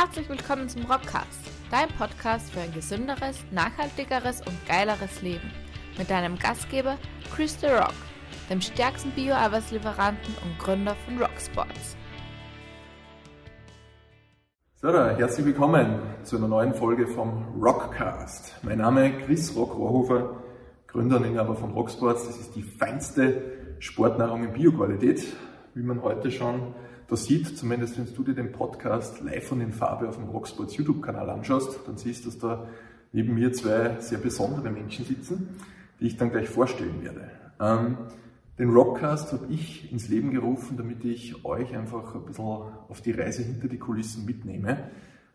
Herzlich willkommen zum Rockcast, dein Podcast für ein gesünderes, nachhaltigeres und geileres Leben. Mit deinem Gastgeber Chris The Rock, dem stärksten Bio-Arbeitslieferanten und Gründer von Rocksports. So, da, herzlich willkommen zu einer neuen Folge vom Rockcast. Mein Name ist Chris Rock Rohrhofer, Gründer und Inhaber von Rocksports. Das ist die feinste Sportnahrung in Bioqualität, wie man heute schon da sieht, zumindest wenn du dir den Podcast live und in Farbe auf dem Rocksports YouTube-Kanal anschaust, dann siehst du, dass da neben mir zwei sehr besondere Menschen sitzen, die ich dann gleich vorstellen werde. Ähm, den Rockcast habe ich ins Leben gerufen, damit ich euch einfach ein bisschen auf die Reise hinter die Kulissen mitnehme.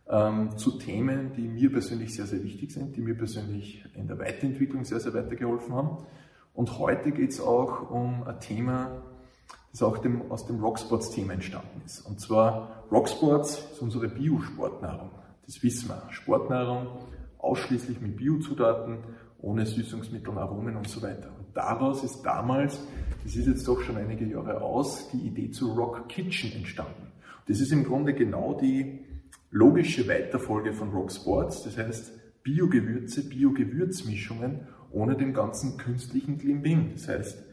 Ähm, zu Themen, die mir persönlich sehr, sehr wichtig sind, die mir persönlich in der Weiterentwicklung sehr, sehr weitergeholfen haben. Und heute geht es auch um ein Thema, das auch dem, aus dem Rocksports-Thema entstanden ist. Und zwar Rocksports ist unsere Biosportnahrung. Das wissen wir. Sportnahrung ausschließlich mit Biozutaten, ohne Süßungsmittel, Aromen und so weiter. Und daraus ist damals, das ist jetzt doch schon einige Jahre aus, die Idee zu Rock Kitchen entstanden. Das ist im Grunde genau die logische Weiterfolge von Rock Sports. Das heißt, Biogewürze, Biogewürzmischungen ohne den ganzen künstlichen Klimbing. Das heißt,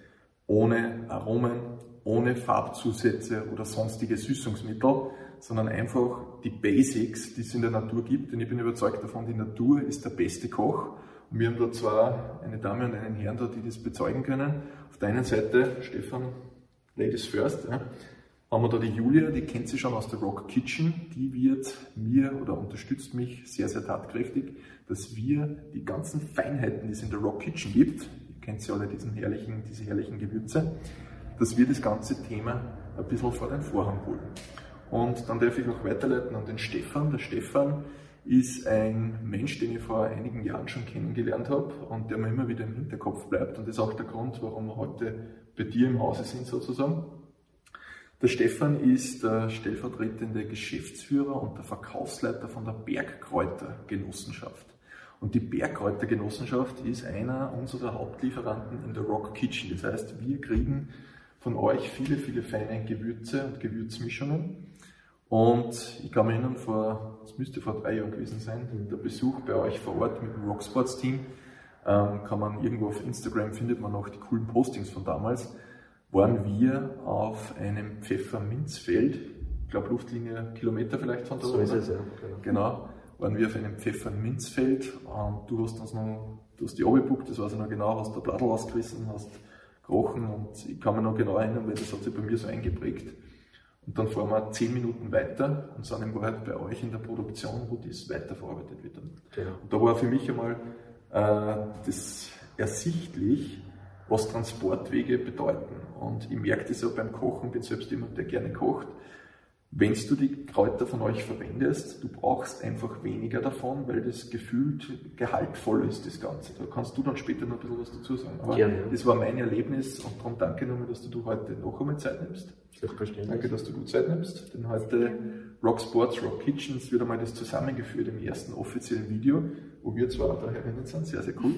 ohne Aromen, ohne Farbzusätze oder sonstige Süßungsmittel, sondern einfach die Basics, die es in der Natur gibt. Denn ich bin überzeugt davon, die Natur ist der beste Koch. Und wir haben da zwar eine Dame und einen Herrn da, die das bezeugen können. Auf der einen Seite, Stefan, Ladies First, haben wir da die Julia, die kennt sie schon aus der Rock Kitchen. Die wird mir oder unterstützt mich sehr, sehr tatkräftig, dass wir die ganzen Feinheiten, die es in der Rock Kitchen gibt, ihr kennt sie alle, diesen herrlichen, diese herrlichen Gewürze, dass wir das ganze Thema ein bisschen vor den Vorhang holen. Und dann darf ich auch weiterleiten an den Stefan. Der Stefan ist ein Mensch, den ich vor einigen Jahren schon kennengelernt habe und der mir immer wieder im Hinterkopf bleibt. Und das ist auch der Grund, warum wir heute bei dir im Hause sind sozusagen. Der Stefan ist der stellvertretende Geschäftsführer und der Verkaufsleiter von der Bergkräutergenossenschaft. Und die Bergkräutergenossenschaft ist einer unserer Hauptlieferanten in der Rock Kitchen. Das heißt, wir kriegen von euch viele, viele feine Gewürze und Gewürzmischungen. Und ich kann mich erinnern, vor, es müsste vor drei Jahren gewesen sein, der Besuch bei euch vor Ort mit dem Rocksports Team, ähm, kann man irgendwo auf Instagram findet man noch die coolen Postings von damals, waren wir auf einem Pfefferminzfeld, ich glaube Luftlinie Kilometer vielleicht von da So ist es, ja. Genau. genau, waren wir auf einem Pfefferminzfeld und du hast uns noch, du hast die abgebuckt, das weiß ich noch genau, hast der Blattl ausgerissen, hast gerochen und ich kann mich noch genau erinnern, weil das hat sich bei mir so eingeprägt. Und dann fahren wir zehn Minuten weiter und sind in Wahrheit bei euch in der Produktion, wo das weiterverarbeitet wird. Genau. Und da war für mich einmal äh, das ersichtlich, was Transportwege bedeuten. Und ich merke das auch beim Kochen, bin selbst jemand, der gerne kocht. Wenn du die Kräuter von euch verwendest, du brauchst einfach weniger davon, weil das gefühlt gehaltvoll ist, das Ganze. Da kannst du dann später noch ein bisschen was dazu sagen. Aber Gerne. das war mein Erlebnis und darum danke nochmal, dass du heute noch einmal Zeit nimmst. Selbstverständlich. Danke, dass du gut Zeit nimmst. Denn heute Rock Sports, Rock Kitchens wird einmal das zusammengeführt im ersten offiziellen Video, wo wir zwar da herinnen sind. Sehr, sehr cool.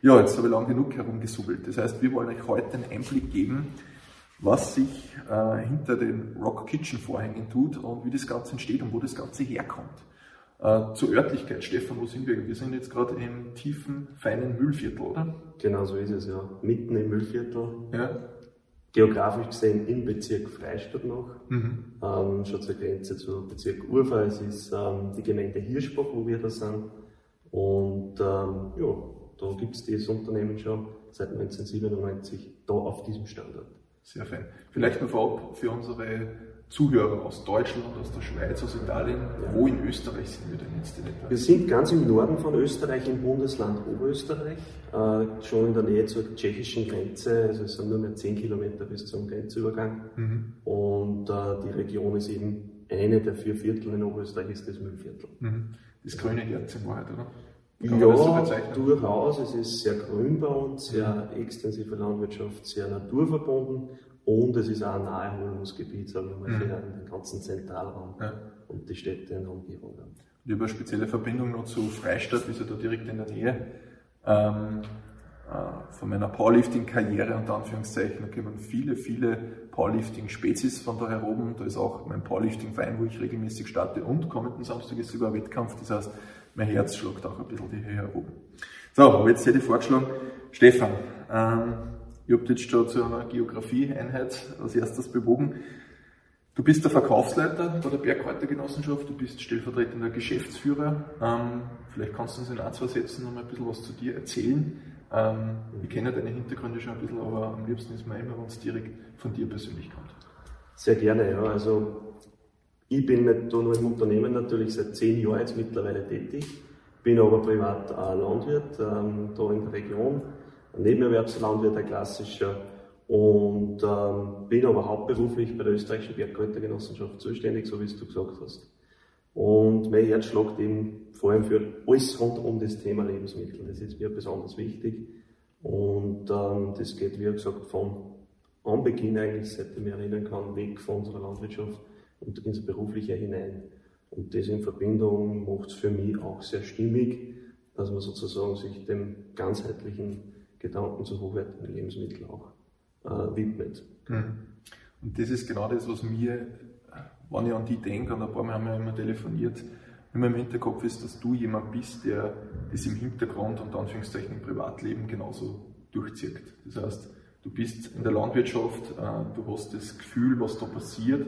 Ja, jetzt habe ich lang genug herumgesubbelt. Das heißt, wir wollen euch heute einen Einblick geben, was sich äh, hinter den Rock Kitchen Vorhängen tut und wie das Ganze entsteht und wo das Ganze herkommt. Äh, zur Örtlichkeit, Stefan, wo sind wir? Wir sind jetzt gerade im tiefen, feinen Müllviertel, oder? Genau so ist es, ja. Mitten im Müllviertel. Ja. Geografisch gesehen im Bezirk Freistadt noch. Mhm. Ähm, schon zur Grenze zu Bezirk Urfa. Es ist ähm, die Gemeinde Hirschbach, wo wir da sind. Und ähm, ja, da gibt es dieses Unternehmen schon seit 1997 da auf diesem Standort. Sehr fein. Vielleicht noch vorab für unsere Zuhörer aus Deutschland, aus der Schweiz, aus Italien. Wo in Österreich sind wir denn jetzt in etwa? Wir sind ganz im Norden von Österreich, im Bundesland Oberösterreich, äh, schon in der Nähe zur tschechischen Grenze. Also es sind nur mehr 10 Kilometer bis zum Grenzübergang. Mhm. Und äh, die Region ist eben eine der vier Viertel in Oberösterreich, ist das Müllviertel. Mhm. Das grüne Herz in Wahrheit, oder? Kann so Ja, bezeichnen? durchaus. Es ist sehr grün bei uns, sehr extensive Landwirtschaft, sehr naturverbunden und es ist auch ein Naherholungsgebiet, sagen wir mal, Mhm. für den ganzen Zentralraum Ja. und die Städte in der Umgebung. Ich habe eine spezielle Verbindung noch zu Freistadt, ist ja da direkt in der Nähe. Ähm, äh, von meiner Powerlifting-Karriere unter Anführungszeichen, da kommen viele, viele Powerlifting-Spezies von da her oben. Da ist auch mein Powerlifting-Verein, wo ich regelmäßig starte und kommenden Samstag ist sogar Wettkampf. Das heißt, mein Herz schlägt auch ein bisschen die Höhe oben. So, aber jetzt hätte ich vorgeschlagen, Stefan, ähm, ich habe jetzt schon zu einer Geografie-Einheit als erstes bewogen. Du bist der Verkaufsleiter bei der Bergkräutergenossenschaft, du bist stellvertretender Geschäftsführer. Ähm, vielleicht kannst du uns in ein, zwei Sätzen noch mal ein bisschen was zu dir erzählen. Ähm, ich kenne deine Hintergründe schon ein bisschen, aber am liebsten ist mir immer, wenn es direkt von dir persönlich kommt. Sehr gerne, ja. Also ich bin nicht nur im Unternehmen natürlich seit zehn Jahren jetzt mittlerweile tätig, bin aber privat auch Landwirt ähm, da in der Region, ein Nebenerwerbslandwirt, ein klassischer und ähm, bin aber hauptberuflich bei der österreichischen Bergkräutergenossenschaft zuständig, so wie es du gesagt hast. Und mein Herz schlägt eben vor allem für alles rund um das Thema Lebensmittel. Das ist mir besonders wichtig. Und ähm, das geht, wie gesagt, vom Anbeginn eigentlich, seit ich mich erinnern kann, weg von unserer Landwirtschaft und ins Berufliche hinein. Und das in Verbindung macht es für mich auch sehr stimmig, dass man sozusagen sich dem ganzheitlichen Gedanken zu hochwertigen Lebensmitteln auch äh, widmet. Mhm. Und das ist genau das, was mir wenn ich an die denke, und ein paar Mal haben wir immer telefoniert, immer im Hinterkopf ist, dass du jemand bist, der das im Hintergrund und Anführungszeichen im Privatleben genauso durchzieht. Das heißt, du bist in der Landwirtschaft, äh, du hast das Gefühl, was da passiert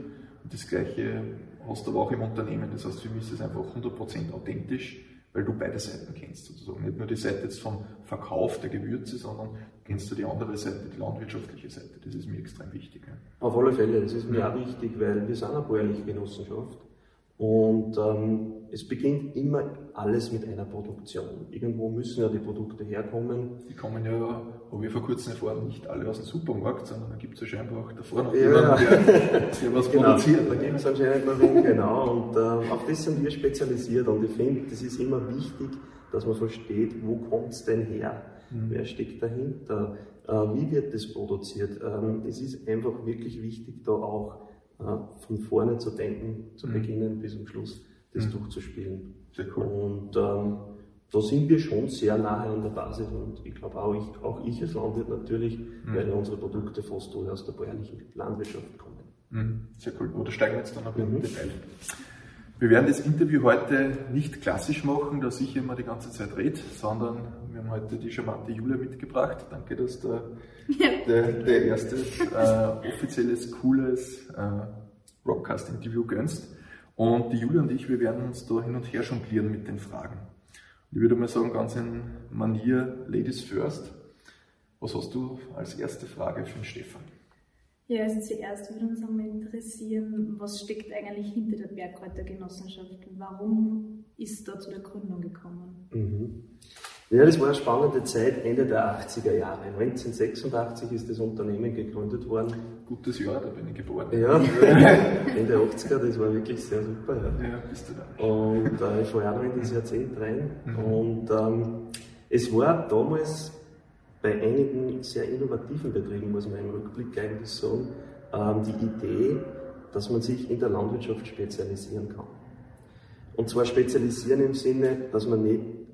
das Gleiche hast du aber auch im Unternehmen. Das heißt, für mich ist es einfach 100% authentisch weil du beide Seiten kennst sozusagen. Nicht nur die Seite jetzt vom Verkauf der Gewürze, sondern kennst du die andere Seite, die landwirtschaftliche Seite. Das ist mir extrem wichtig. Ja. Auf alle Fälle, das ist mir ja. auch wichtig, weil wir sind eine bäuerliche Genossenschaft und ähm, es beginnt immer alles mit einer Produktion. Irgendwo müssen ja die Produkte herkommen. Die kommen ja, habe ich vor kurzem erfahren, nicht alle aus dem Supermarkt, sondern da gibt es ja scheinbar auch davor noch ja, jemanden, der, der was genau, produziert. Da gibt es anscheinend noch rum, genau. Und ähm, auf das sind wir spezialisiert. Und ich finde, das ist immer wichtig, dass man versteht, wo kommt es denn her? Mhm. Wer steckt dahinter? Äh, wie wird das produziert? Ähm, es ist einfach wirklich wichtig, da auch von vorne zu denken, zu mhm. beginnen bis zum Schluss das mhm. durchzuspielen. Sehr cool. Und ähm, da sind wir schon sehr nahe an der Basis und ich glaube auch ich, auch ich als Landwirt natürlich, mhm. weil unsere Produkte fast alle aus der bäuerlichen Landwirtschaft kommen. Mhm. Sehr cool. Oder steigen wir jetzt dann noch mhm. Detail. Wir werden das Interview heute nicht klassisch machen, dass ich immer die ganze Zeit rede, sondern wir haben heute die charmante Julia mitgebracht. Danke, dass du der, der erste äh, offizielles, cooles äh, Rockcast-Interview gönnst. Und die Julia und ich, wir werden uns da hin und her jonglieren mit den Fragen. Ich würde mal sagen, ganz in Manier Ladies First. Was hast du als erste Frage für den Stefan? Ja, also zuerst würde uns einmal interessieren, was steckt eigentlich hinter der Bergkräutergenossenschaft? Warum ist da zu der Gründung gekommen? Mhm. Ja, das war eine spannende Zeit, Ende der 80er Jahre. 1986 ist das Unternehmen gegründet worden. Gutes Jahr, da bin ich geboren. Ja, Ende 80er, das war wirklich sehr super. Ja, ja bist du da. Und äh, ich war auch noch in das Jahrzehnt rein. Mhm. Und ähm, es war damals bei einigen sehr innovativen Betrieben, muss man im Rückblick eigentlich sagen, ähm, die Idee, dass man sich in der Landwirtschaft spezialisieren kann. Und zwar spezialisieren im Sinne, dass man nicht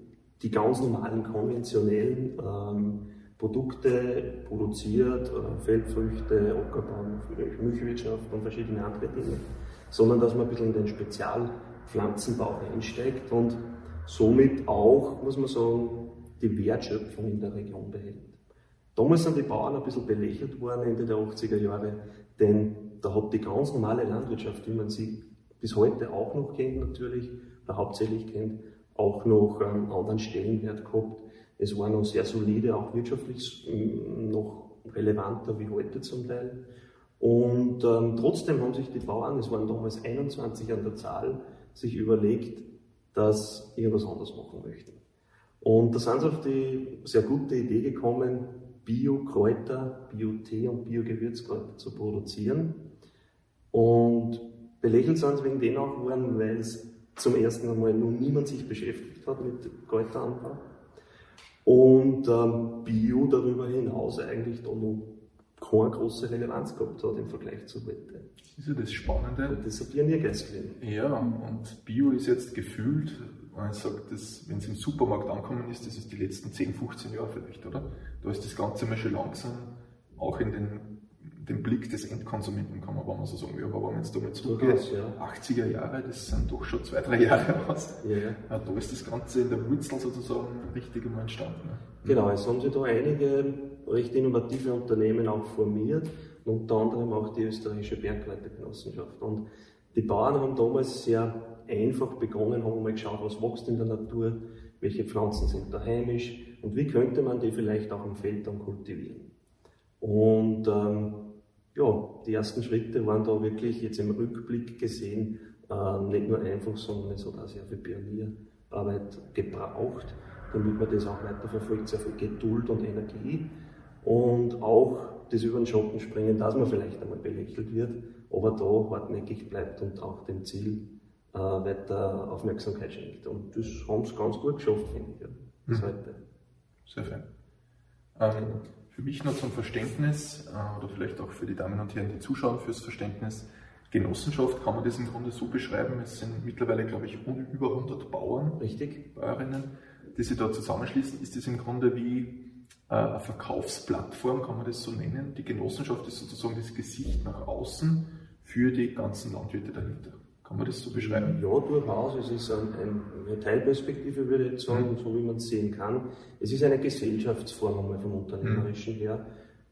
die ganz normalen konventionellen ähm, Produkte produziert, äh, Feldfrüchte, Ackerbau, Milchwirtschaft und verschiedene andere Dinge, sondern dass man ein bisschen in den Spezialpflanzenbau einsteigt und somit auch, muss man sagen, die Wertschöpfung in der Region behält. Damals sind die Bauern ein bisschen belächelt worden, Ende der 80er Jahre, denn da hat die ganz normale Landwirtschaft, wie man sie bis heute auch noch kennt natürlich, oder hauptsächlich kennt, auch noch einen anderen Stellenwert gehabt. Es war noch sehr solide, auch wirtschaftlich mm, noch relevanter wie heute zum Teil. Und ähm, trotzdem haben sich die Bauern, es waren damals 21 an der Zahl, sich überlegt, dass irgendwas anderes machen möchten. Und da sind sie auf die sehr gute Idee gekommen, Bio-Kräuter, Bio-Tee und Bio-Gewürzkräuter zu produzieren. Und belächelt sind sie wegen denen auch geworden, weil es zum ersten Mal noch niemand sich beschäftigt hat mit Kräuteranbau. Und ähm, Bio darüber hinaus eigentlich da noch keine große Relevanz gehabt hat im Vergleich zu heute. Das ist ja das Spannende. Das hat Pioniergeist gewesen. Ja, und Bio ist jetzt gefühlt, wenn ich sage, wenn es im Supermarkt angekommen ist, das ist die letzten 10, 15 Jahre vielleicht, oder? Da ist das Ganze mal schon langsam auch in den den Blick des Endkonsumenten kann man, wenn man so sagen will. Aber wenn man jetzt da mal zurückgeht, ja. 80er Jahre, das sind doch schon zwei, drei Jahre aus. Ja, ja. Da ist das Ganze in der Wurzel sozusagen richtig immer entstanden. Ne? Genau, es haben sich da einige recht innovative Unternehmen auch formiert, unter anderem auch die österreichische Bergleitergenossenschaft. Und die Bauern haben damals sehr einfach begonnen, haben mal geschaut, was wächst in der Natur, welche Pflanzen sind da heimisch und wie könnte man die vielleicht auch im Feld dann kultivieren. Und ähm, ja, die ersten Schritte waren da wirklich jetzt im Rückblick gesehen äh, nicht nur einfach, sondern es hat auch sehr viel Pionierarbeit gebraucht, damit man das auch weiterverfolgt, sehr viel Geduld und Energie und auch das über den Schatten springen, dass man vielleicht einmal belächelt wird, aber da hartnäckig bleibt und auch dem Ziel äh, weiter Aufmerksamkeit schenkt. Und das haben sie ganz gut geschafft, finde ich, ja, bis mhm. heute. Sehr fein. Ähm, für mich noch zum Verständnis, äh, oder vielleicht auch für die Damen und Herren, die zuschauen, fürs Verständnis. Genossenschaft kann man das im Grunde so beschreiben. Es sind mittlerweile, glaube ich, über 100 Bauern, Richtig. Bäuerinnen, die sich da zusammenschließen. Ist das im Grunde wie äh, eine Verkaufsplattform, kann man das so nennen? Die Genossenschaft ist sozusagen das Gesicht nach außen für die ganzen Landwirte dahinter. Kann man das so beschreiben? Ja, durchaus. Es ist eine Teilperspektive, würde ich sagen, mhm. so wie man es sehen kann. Es ist eine Gesellschaftsform einmal vom Unternehmerischen mhm. her,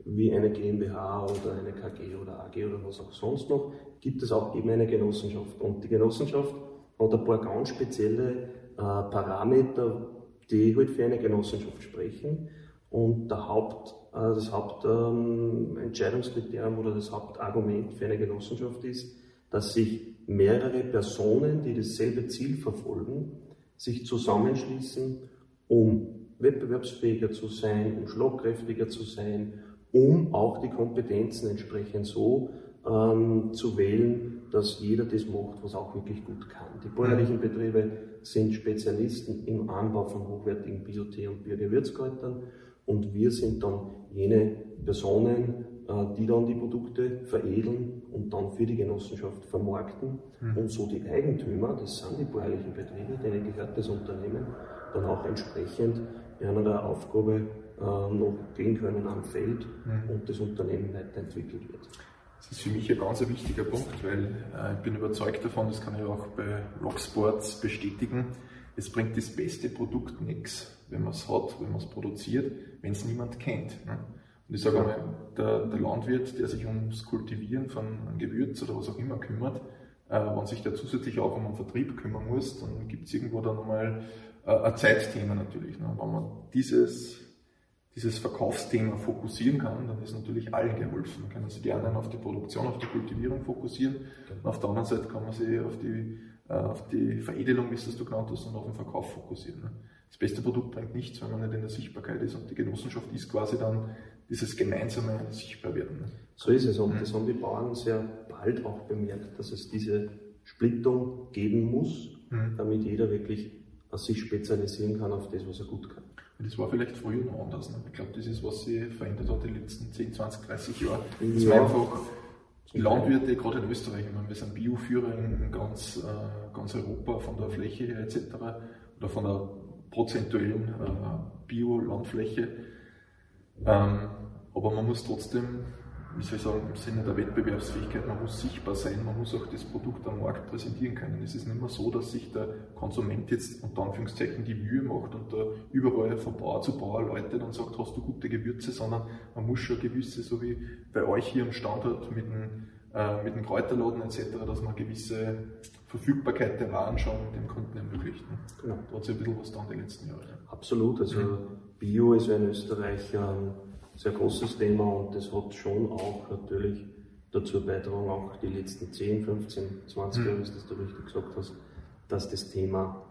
wie eine GmbH oder eine KG oder AG oder was auch sonst noch, gibt es auch eben eine Genossenschaft. Und die Genossenschaft hat ein paar ganz spezielle äh, Parameter, die halt für eine Genossenschaft sprechen. Und der Haupt, äh, das Hauptentscheidungskriterium ähm, oder das Hauptargument für eine Genossenschaft ist, dass sich mehrere Personen, die dasselbe Ziel verfolgen, sich zusammenschließen, um wettbewerbsfähiger zu sein, um schlagkräftiger zu sein, um auch die Kompetenzen entsprechend so ähm, zu wählen, dass jeder das macht, was auch wirklich gut kann. Die bäuerlichen Betriebe sind Spezialisten im Anbau von hochwertigen Biotee- und Biogewürzkräutern und wir sind dann jene Personen, die dann die Produkte veredeln und dann für die Genossenschaft vermarkten mhm. und so die Eigentümer, das sind die bäuerlichen Betriebe, denen gehört das Unternehmen, dann auch entsprechend einer Aufgabe äh, noch gehen können am Feld mhm. und das Unternehmen weiterentwickelt wird. Das ist für mich ein ganz wichtiger Punkt, weil äh, ich bin überzeugt davon, das kann ich auch bei Rocksports bestätigen, es bringt das beste Produkt nichts, wenn man es hat, wenn man es produziert, wenn es niemand kennt. Ne? Und ich sage einmal, der, der, Landwirt, der sich ums Kultivieren von Gewürz oder was auch immer kümmert, äh, wenn sich der zusätzlich auch um den Vertrieb kümmern muss, dann gibt es irgendwo dann nochmal äh, ein Zeitthema natürlich. Ne? Wenn man dieses, dieses Verkaufsthema fokussieren kann, dann ist natürlich allen geholfen. Man kann sich die anderen auf die Produktion, auf die Kultivierung fokussieren und auf der anderen Seite kann man sich auf die, äh, auf die Veredelung, wie es das du genannt hast, und auf den Verkauf fokussieren. Ne? Das beste Produkt bringt nichts, wenn man nicht in der Sichtbarkeit ist und die Genossenschaft ist quasi dann dieses gemeinsame Sichtbarwerden. So ist es und das haben die Bauern sehr bald auch bemerkt, dass es diese Splittung geben muss, mhm. damit jeder wirklich sich spezialisieren kann auf das, was er gut kann. Das war vielleicht früher noch anders. Ne? Ich glaube, das ist, was sich verändert hat in den letzten 10, 20, 30 Jahren. Das ja. war einfach die Landwirte, gerade in Österreich, ich meine, wir sind Bioführer in ganz, äh, ganz Europa von der Fläche her etc. oder von der prozentuellen äh, Bio-Landfläche. Ähm, aber man muss trotzdem, wie soll ich sagen, im Sinne der Wettbewerbsfähigkeit, man muss sichtbar sein, man muss auch das Produkt am Markt präsentieren können. Es ist nicht mehr so, dass sich der Konsument jetzt unter Anführungszeichen die Mühe macht und da überall von Bauer zu Bauer läutet und sagt, hast du gute Gewürze, sondern man muss schon gewisse, so wie bei euch hier am Standort mit dem, äh, mit dem Kräuterladen etc., dass man gewisse Verfügbarkeit der Waren schon dem Kunden ermöglicht. Genau. Da hat sich ein bisschen was da in den letzten Jahren. Absolut, also mhm. Bio ist ja in Österreich ein sehr großes Thema und das hat schon auch natürlich dazu beigetragen, auch die letzten 10, 15, 20 Jahre, wie du richtig gesagt hast, dass das Thema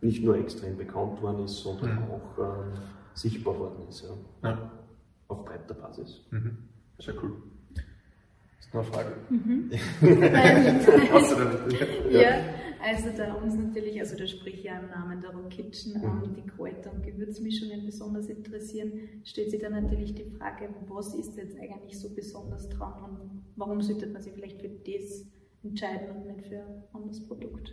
nicht nur extrem bekannt worden ist, sondern mhm. auch ähm, sichtbar worden ist. Ja. ja. Auf breiter Basis. Mhm. Sehr cool. Hast du noch eine Frage? Mhm. ja. Also da uns natürlich, also da sprich ja im Namen der Rock Kitchen, ähm, mhm. die Kräuter- und Gewürzmischungen besonders interessieren, stellt sich dann natürlich die Frage, was ist jetzt eigentlich so besonders dran und warum sollte man sich vielleicht für das entscheiden und nicht für ein anderes Produkt?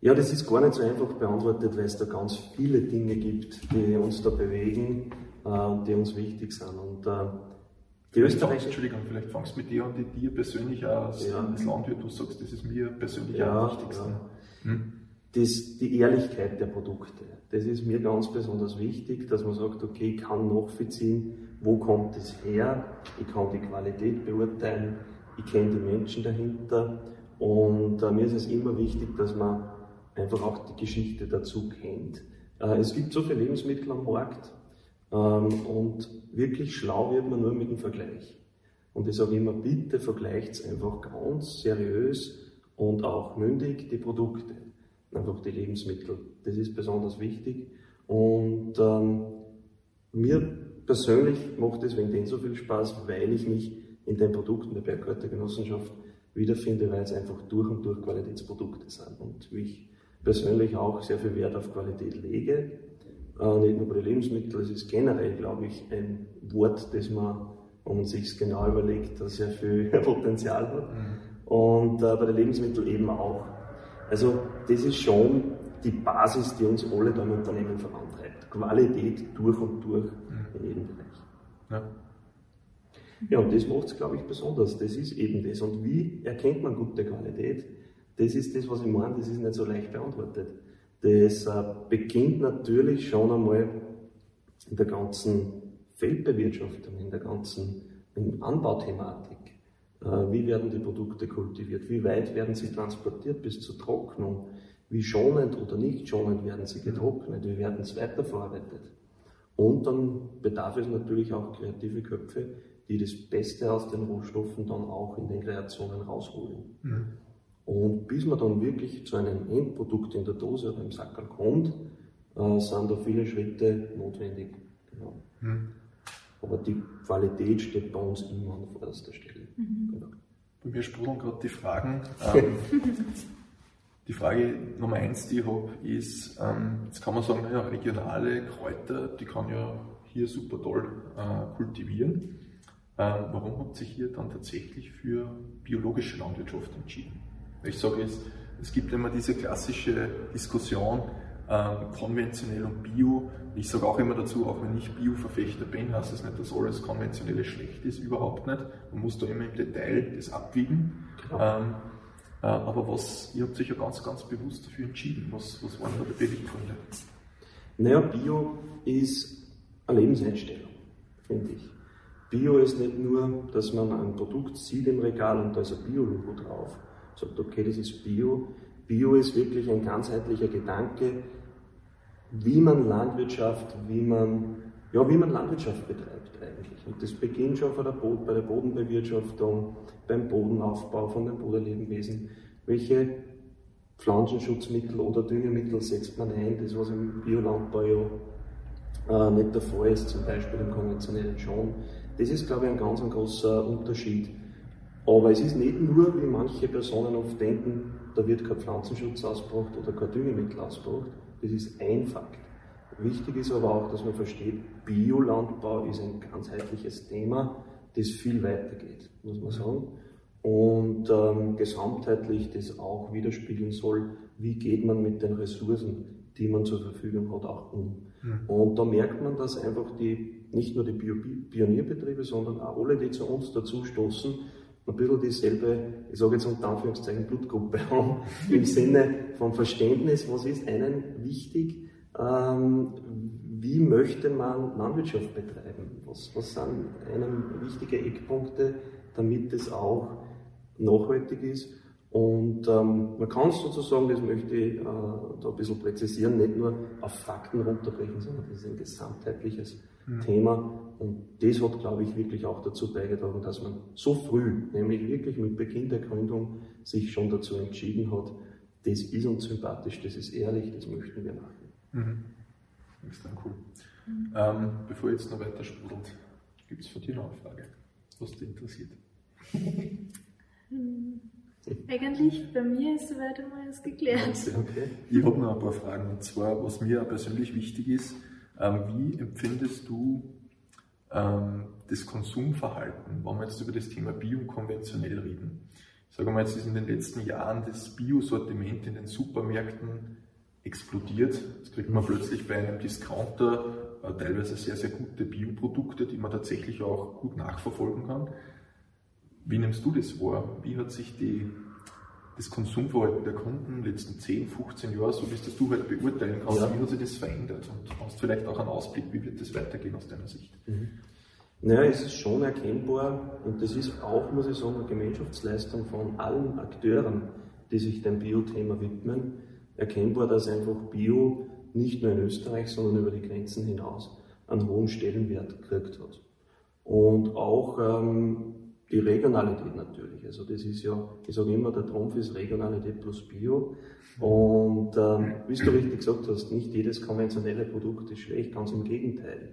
Ja, das ist gar nicht so einfach beantwortet, weil es da ganz viele Dinge gibt, die uns da bewegen äh, und die uns wichtig sind. Und äh, Die Österreicher, Entschuldigung, vielleicht fangst du mit dir an, die dir persönlich als, Ja. als Landwirt, du sagst, das ist mir persönlich Ja, am wichtigsten. ja. Hm? das, die Ehrlichkeit der Produkte. Das ist mir ganz besonders wichtig, dass man sagt, okay, ich kann nachvollziehen, wo kommt es her, ich kann die Qualität beurteilen, ich kenne die Menschen dahinter und äh, mir ist es immer wichtig, dass man einfach auch die Geschichte dazu kennt. Äh, es gibt so viele Lebensmittel am Markt und wirklich schlau wird man nur mit dem Vergleich. Und ich sage immer, bitte vergleicht einfach ganz seriös und auch mündig die Produkte einfach die Lebensmittel. Das ist besonders wichtig. Und ähm, mir persönlich macht es wegen dem so viel Spaß, weil ich mich in den Produkten der Bergkräuter Genossenschaft wiederfinde, weil es einfach durch und durch Qualitätsprodukte sind. Und wie ich persönlich auch sehr viel Wert auf Qualität lege, äh, nicht nur bei den Lebensmitteln, es ist generell, glaube ich, ein Wort, das man, wenn man sich genau überlegt, das sehr viel Potenzial hat. Und äh, bei den Lebensmitteln eben auch. Also das ist schon die Basis, die uns alle beim Unternehmen vorantreibt. Qualität durch und durch in jedem Bereich. Ja. Ja, und das macht es, glaube ich, besonders. Das ist eben das. Und wie erkennt man gute Qualität? Das ist das, was ich meine, das ist nicht so leicht beantwortet. Das äh, beginnt natürlich schon einmal in der ganzen Feldbewirtschaftung, in der ganzen in Anbauthematik. Äh, wie werden die Produkte kultiviert? Wie weit werden sie transportiert bis zur Trocknung? Wie schonend oder nicht schonend werden sie getrocknet? Wie werden sie weiterverarbeitet? Und dann bedarf es natürlich auch kreative Köpfe, die das Beste aus den Rohstoffen dann auch in den Kreationen rausholen. Mhm. Und bis man dann wirklich zu einem Endprodukt in der Dose oder im Sackerl kommt, äh, sind da viele Schritte notwendig. Genau. Mhm. Aber die Qualität steht bei uns immer an vorderster Stelle. Genau. Bei mir sprudeln gerade die Fragen. Ähm, die Frage Nummer eins, die ich habe, ist, ähm, jetzt kann man sagen, naja, regionale Kräuter, die kann ja hier super toll äh, kultivieren. Ähm, warum habt ihr hier dann tatsächlich für biologische Landwirtschaft entschieden? Ich sage es, es gibt immer diese klassische Diskussion, ähm, konventionell und bio. Ich sage auch immer dazu, auch wenn ich Bio-Verfechter bin, heißt das nicht, dass alles Konventionelle schlecht ist, überhaupt nicht. Man muss da immer im Detail das abwiegen. Genau. Ähm, äh, aber was, ihr habt sich ja ganz, ganz bewusst dafür entschieden. Was, was waren da die Beweggründe? Naja, Bio ist eine Lebenseinstellung, finde ich. Bio ist nicht nur, dass man ein Produkt sieht im Regal und da ist ein Bio-Logo drauf. Sagt, okay, das ist Bio. Bio ist wirklich ein ganzheitlicher Gedanke, wie man Landwirtschaft, wie man, ja, wie man Landwirtschaft betreibt eigentlich. Und das beginnt schon von der Bod bei der Bodenbewirtschaftung, beim Bodenaufbau von den Bodenlebewesen. Welche Pflanzenschutzmittel oder Düngemittel setzt man ein, das was im Biolandbau ja äh, nicht der Fall ist, zum Beispiel im konventionellen schon. Das ist, glaube ich, ein ganz ein großer Unterschied. Aber es ist nicht nur, wie manche Personen oft denken, da wird kein Pflanzenschutz ausgebracht oder kein Düngemittel ausgebracht. Das ist ein Fakt. Wichtig ist aber auch, dass man versteht, Biolandbau ist ein ganzheitliches Thema, das viel weiter geht, muss man sagen. Und ähm, gesamtheitlich das auch widerspiegeln soll, wie geht man mit den Ressourcen, die man zur Verfügung hat, auch um. Und da merkt man, dass einfach die, nicht nur die Pionierbetriebe, sondern auch alle, die zu uns dazu stoßen, ein bisschen dieselbe, ich sage jetzt unter Anführungszeichen, Blutgruppe haben, im Sinne von Verständnis, was ist einem wichtig, ähm, wie möchte man Landwirtschaft betreiben, was, was sind einem wichtige Eckpunkte, damit es auch nachhaltig ist. Und ähm, man kann es sozusagen, das möchte ich äh, da ein bisschen präzisieren, nicht nur auf Fakten runterbrechen, sondern das ist ein gesamtheitliches Thema. Und das hat, glaube ich, wirklich auch dazu beigetragen, dass man so früh, nämlich wirklich mit Beginn der Gründung, sich schon dazu entschieden hat, das ist uns sympathisch, das ist ehrlich, das möchten wir machen. Mhm. Das ist dann cool. Ähm, bevor jetzt noch weiter sprudelt, gibt es von dir noch eine Frage, was dich interessiert? Eigentlich bei mir ist soweit einmal alles geklärt. Okay. Ich habe noch ein paar Fragen. Und zwar, was mir persönlich wichtig ist, ähm, wie empfindest du ähm, das Konsumverhalten, wenn wir jetzt über das Thema Bio und konventionell reden? Sagen wir jetzt ist in den letzten Jahren das Bio-Sortiment in den Supermärkten explodiert. Jetzt kriegt man plötzlich bei einem Discounter äh, teilweise sehr, sehr gute Bioprodukte, die man tatsächlich auch gut nachverfolgen kann. Wie nimmst du das wahr? Wie hat sich die, das Konsumverhalten der Kunden in den letzten 10, 15 Jahren, so wie es das du halt beurteilen kannst, ja. wie hat sich das verändert? Und hast vielleicht auch einen Ausblick, wie wird das weitergehen aus deiner Sicht? Mhm. Naja, es ist schon erkennbar und das ist auch, muss ich sagen, eine Gemeinschaftsleistung von allen Akteuren, die sich dem Bio-Thema widmen, erkennbar, dass einfach Bio nicht nur in Österreich, sondern über die Grenzen hinaus einen hohen Stellenwert gekriegt hat. Und auch ähm, die Regionalität natürlich. Also das ist ja, ich sage immer, der Trumpf ist Regionalität plus Bio. Und ähm, wie du richtig gesagt hast, nicht jedes konventionelle Produkt ist schlecht, ganz im Gegenteil.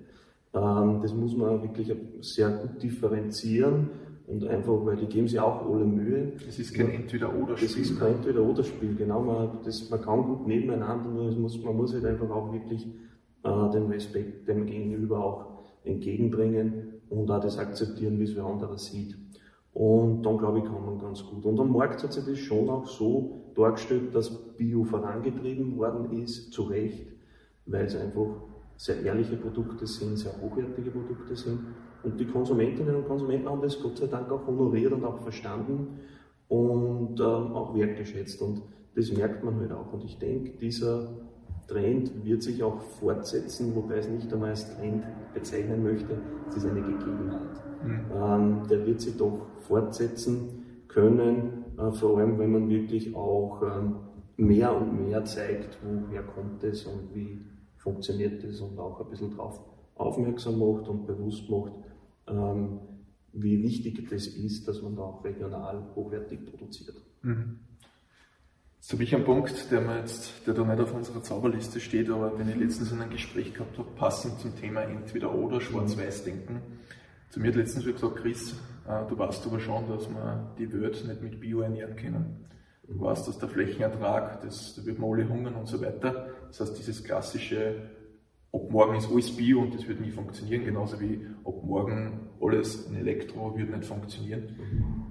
Ähm, das muss man wirklich sehr gut differenzieren und einfach, weil die geben sich auch alle Mühe. Das ist kein Entweder-Oder-Spiel. Das ist kein Entweder-Oder-Spiel, genau. Man, das, man kann gut nebeneinander, nur muss, man muss halt einfach auch wirklich äh, den Respekt dem Gegenüber auch entgegenbringen und auch das akzeptieren, wie es wer anderer sieht. Und dann glaube ich, kann man ganz gut. Und am Markt hat sich das schon auch so dargestellt, dass Bio vorangetrieben worden ist, zu Recht, weil es einfach sehr ehrliche Produkte sind, sehr hochwertige Produkte sind. Und die Konsumentinnen und Konsumenten haben das Gott sei Dank auch honoriert und auch verstanden und ähm, auch wertgeschätzt. Und das merkt man halt auch. Und ich denke, dieser Trend wird sich auch fortsetzen, wobei ich es nicht einmal als Trend bezeichnen möchte. Es ist eine Gegebenheit. Mhm. Ähm, der wird sich doch fortsetzen können, äh, vor allem wenn man wirklich auch ähm, mehr und mehr zeigt, woher kommt es und wie funktioniert das und auch ein bisschen darauf aufmerksam macht und bewusst macht, ähm, wie wichtig das ist, dass man da auch regional hochwertig produziert. Mhm. Jetzt habe ich einen Punkt, der, mir jetzt, der da nicht auf unserer Zauberliste steht, aber den ich letztens in einem Gespräch gehabt habe, passend zum Thema entweder oder Schwarz-Weiß-Denken. Zu mir hat letztens gesagt, Chris, äh, du weißt aber schon, dass wir die Welt nicht mit Bio ernähren können. Du weißt, dass der Flächenertrag, das, da wird man alle hungern und so weiter. Das heißt, dieses klassische, ab morgen ist alles Bio und das wird nie funktionieren, genauso wie ab morgen alles in Elektro wird nicht funktionieren.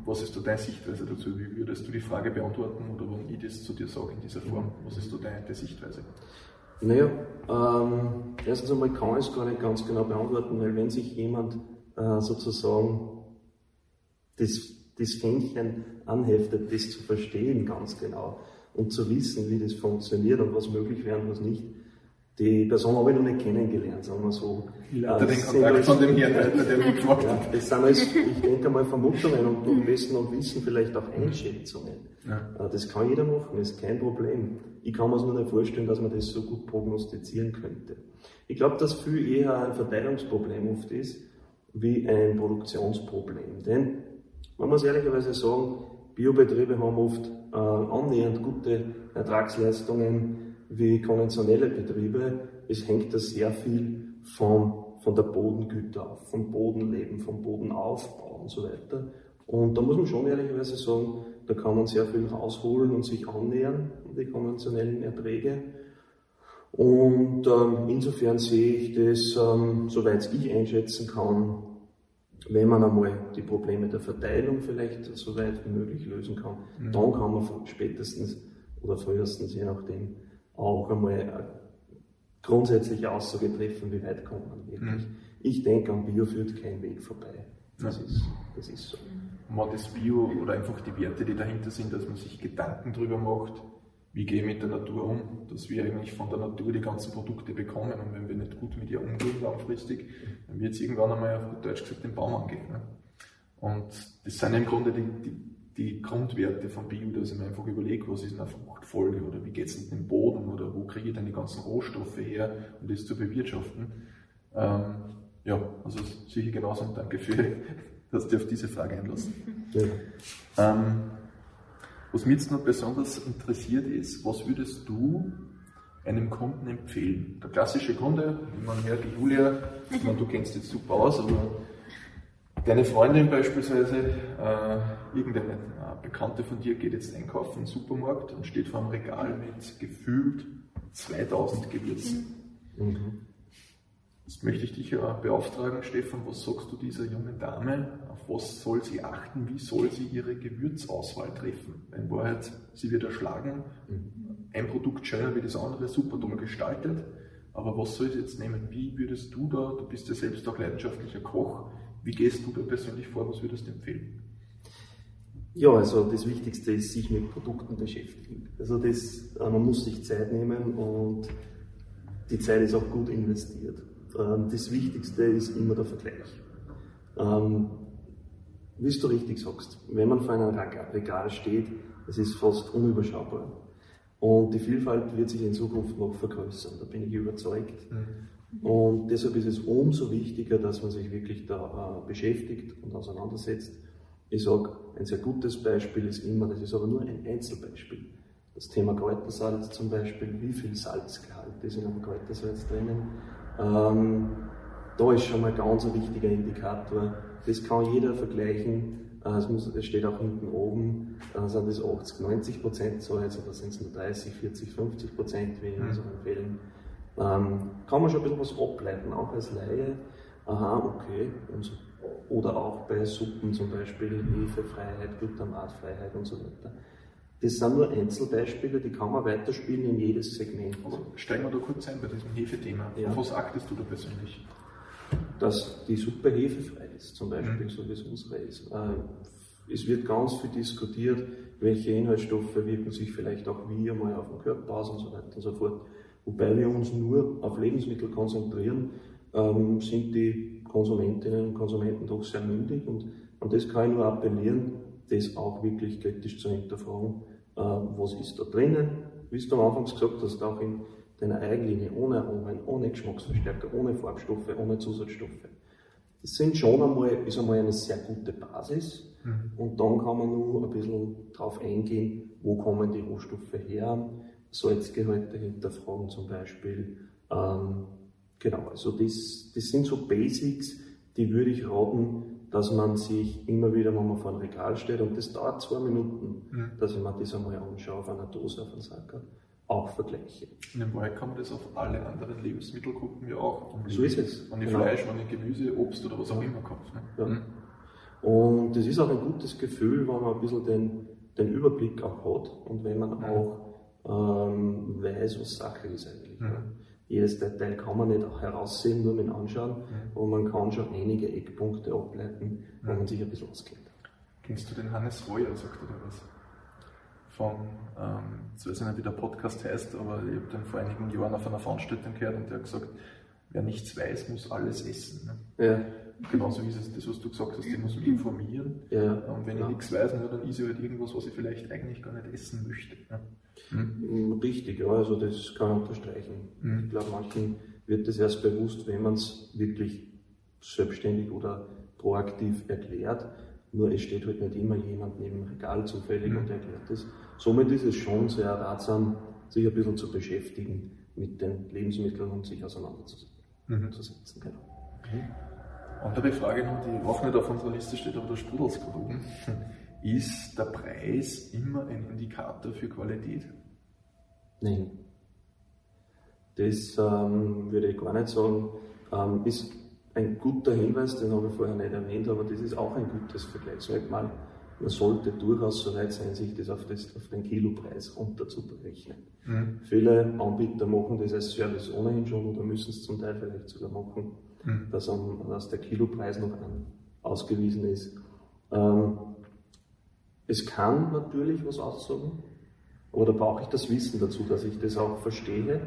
Was ist da deine Sichtweise dazu? Wie würdest du die Frage beantworten oder wenn ich das zu dir sage in dieser Form? Was ist da deine, deine Sichtweise? Naja, ähm, erstens einmal kann ich es gar nicht ganz genau beantworten, weil wenn sich jemand äh, sozusagen das das Fähnchen anheftet, das zu verstehen ganz genau und zu wissen, wie das funktioniert und was möglich wäre und was nicht. Die Person habe ich noch nicht kennengelernt, sagen wir so. Ja, den Kontakt von dem Herrn, der mich gefragt ja, Das sind alles, ich denke mal, Vermutungen und am besten noch Wissen, vielleicht auch Einschätzungen. Ja. Äh, das kann jeder machen, das ist kein Problem. Ich kann mir es nur nicht vorstellen, dass man das so gut prognostizieren könnte. Ich glaube, dass viel eher ein Verteilungsproblem oft ist, wie ein Produktionsproblem. Denn man muss ehrlicherweise sagen, Biobetriebe haben oft äh, annähernd gute Ertragsleistungen wie konventionelle Betriebe. Es hängt da sehr viel vom, von der Bodengüte auf, vom Bodenleben, vom Bodenaufbau und so weiter. Und da muss man schon ehrlicherweise sagen, da kann man sehr viel rausholen und sich annähern an die konventionellen Erträge. Und ähm, insofern sehe ich das, ähm, soweit ich einschätzen kann, wenn man einmal die Probleme der Verteilung vielleicht so weit wie möglich lösen kann, mhm. dann kann man spätestens oder frühestens, je nachdem, auch einmal eine grundsätzliche Aussage treffen, wie weit kommt man wirklich. Mhm. Ich denke, am Bio führt kein Weg vorbei. Das, ja. ist, das ist so. Man das Bio oder einfach die Werte, die dahinter sind, dass man sich Gedanken darüber macht, wie gehe ich mit der Natur um, dass wir eigentlich von der Natur die ganzen Produkte bekommen und wenn wir nicht gut mit ihr umgehen langfristig, dann wird es irgendwann einmal auf gut Deutsch gesagt den Baum angehen. Ne? Und das sind im Grunde die, die, die Grundwerte von Bio, dass ich mir einfach überlege, was ist eine Fruchtfolge oder wie geht es mit dem Boden oder wo kriege ich denn die ganzen Rohstoffe her, um das zu bewirtschaften. Ähm, ja, also sicher genauso und danke für, dass du auf diese Frage einlassen. Ja. Ähm, was mich jetzt noch besonders interessiert ist, was würdest du einem Kunden empfehlen? Der klassische Kunde, wie man hört, die Julia, ich meine, du kennst jetzt super aus, aber deine Freundin beispielsweise, äh, irgendeine äh, Bekannte von dir geht jetzt einkaufen im Supermarkt und steht vor einem Regal mit gefühlt 2000 Gewürzen. Mhm. Jetzt möchte ich dich ja beauftragen, Stefan, was sagst du dieser jungen Dame? Auf was soll sie achten? Wie soll sie ihre Gewürzauswahl treffen? In Wahrheit, sie wird erschlagen. Ein Produkt schöner wie das andere, super toll gestaltet. Aber was soll ich jetzt nehmen? Wie würdest du da, du bist ja selbst auch leidenschaftlicher Koch, wie gehst du da persönlich vor? Was würdest du empfehlen? Ja, also das Wichtigste ist, sich mit Produkten beschäftigen. Also das, äh, man muss sich Zeit nehmen und die Zeit ist auch gut investiert. Ähm, das Wichtigste ist immer der Vergleich. Ähm, wie du richtig sagst, wenn man vor einem Regal steht, es ist fast unüberschaubar. Und die Vielfalt wird sich in Zukunft noch vergrößern, da bin ich überzeugt. Mhm. Und deshalb ist es umso wichtiger, dass man sich wirklich da äh, beschäftigt und auseinandersetzt. Ich sage, ein sehr gutes Beispiel ist immer, das ist aber nur ein Einzelbeispiel. Das Thema Kräutersalz zum Beispiel, wie viel Salzgehalt ist in einem Kräutersalz drinnen. Ähm, da ist schon mal ganz ein wichtiger Indikator. Das kann jeder vergleichen äh, es, muss, es steht auch hinten oben, äh, sind das 80, 90 Prozent Salz oder sind es nur 30, 40, 50 Prozent wie in mhm. unseren Fällen. Ähm, kann man schon ein bisschen was ableiten, auch als Laie. Aha, okay. Und, oder auch bei Suppen zum Beispiel, Hefefreiheit, Glutamatfreiheit und so weiter. Das sind nur Einzelbeispiele, die kann man weiterspielen in jedes Segment. Also steigen wir da kurz ein bei diesem Hefethema. Ja. Auf was achtest du da persönlich? dass die Suppe hefefrei ist, zum Beispiel, mhm. so wie es unsere ist. Äh, es wird ganz viel diskutiert, welche Inhaltsstoffe wirken sich vielleicht auch wie einmal auf den Körper aus und so weiter und so fort. Wobei wir uns nur auf Lebensmittel konzentrieren, ähm, sind die Konsumentinnen und Konsumenten doch sehr mündig und an das kann ich nur appellieren, das auch wirklich kritisch zu hinterfragen, äh, was ist da drinnen. Wie du am Anfang gesagt hast, auch in deiner Eigenlinie, ohne Aromen, ohne Geschmacksverstärker, ohne Farbstoffe, ohne Zusatzstoffe. Das sind schon einmal, ist einmal eine sehr gute Basis. Mhm. Und dann kann man nur ein bisschen darauf eingehen, wo kommen die Rohstoffe her, Salzgehalte hinterfragen zum Beispiel. Ähm, genau, also das, das sind so Basics, die würde ich raten, dass man sich immer wieder, wenn man vor einem Regal steht, und das dauert zwei Minuten, mhm. dass ich mir das einmal anschaue auf einer Dose, auf einem Sacker auch vergleiche. Und in Wahrheit kann man das auf alle anderen Lebensmittelgruppen ja auch umlegen. So ist es. Wenn ich genau. Fleisch, wenn ich Gemüse, Obst oder was auch immer kaufe. Ne? Ja. Mhm. Und das ist auch ein gutes Gefühl, wenn man ein bisschen den, den Überblick auch hat und wenn man auch ähm, weiß, was Sache ist eigentlich. Mhm. Jedes Detail kann man nicht auch heraussehen, nur mit dem Anschauen, mhm. aber man kann schon einige Eckpunkte ableiten, wo man sich ein bisschen auskennt. Kennst du den Hannes Reuer, sagt er was? von, ähm, jetzt weiß ich nicht, wie der Podcast heißt, aber ich habe den vor einigen Jahren auf einer Veranstaltung gehört und der hat gesagt, wer nichts weiß, muss alles essen. Ne? Ja. Genauso ist es das, was du gesagt hast, ich muss mich informieren. Ja. Und wenn ja. ich nichts weiß, dann ist ja halt irgendwas, was ich vielleicht eigentlich gar nicht essen möchte. Ne? Hm? Richtig, ja, also das kann ich unterstreichen. Hm. Ich glaube, manchen wird das erst bewusst, wenn man es wirklich selbstständig oder proaktiv erklärt. Nur es steht halt nicht immer jemand neben dem Regal zufällig mhm. und erklärt das. Somit ist es schon sehr ratsam, sich ein bisschen zu beschäftigen mit den Lebensmitteln und sich auseinanderzusetzen. Mhm. Genau. Okay. Andere Frage noch, die auch nicht auf unserer Liste steht, aber gerade oben. Ist der Preis immer ein Indikator für Qualität? Nein. Das ähm, würde ich gar nicht sagen. Ähm, ist ein guter Hinweis, den habe ich vorher nicht erwähnt, aber das ist auch ein gutes Vergleichsmerkmal. Man sollte durchaus so weit sein, sich das auf, das, auf den Kilopreis runterzuberechnen. Mhm. Viele Anbieter machen das als Service ohnehin schon oder müssen es zum Teil vielleicht sogar machen, mhm. dass, am, dass, der Kilopreis noch an, ausgewiesen ist. Ähm, es kann natürlich was aussagen, aber da brauche ich das Wissen dazu, dass ich das auch verstehe.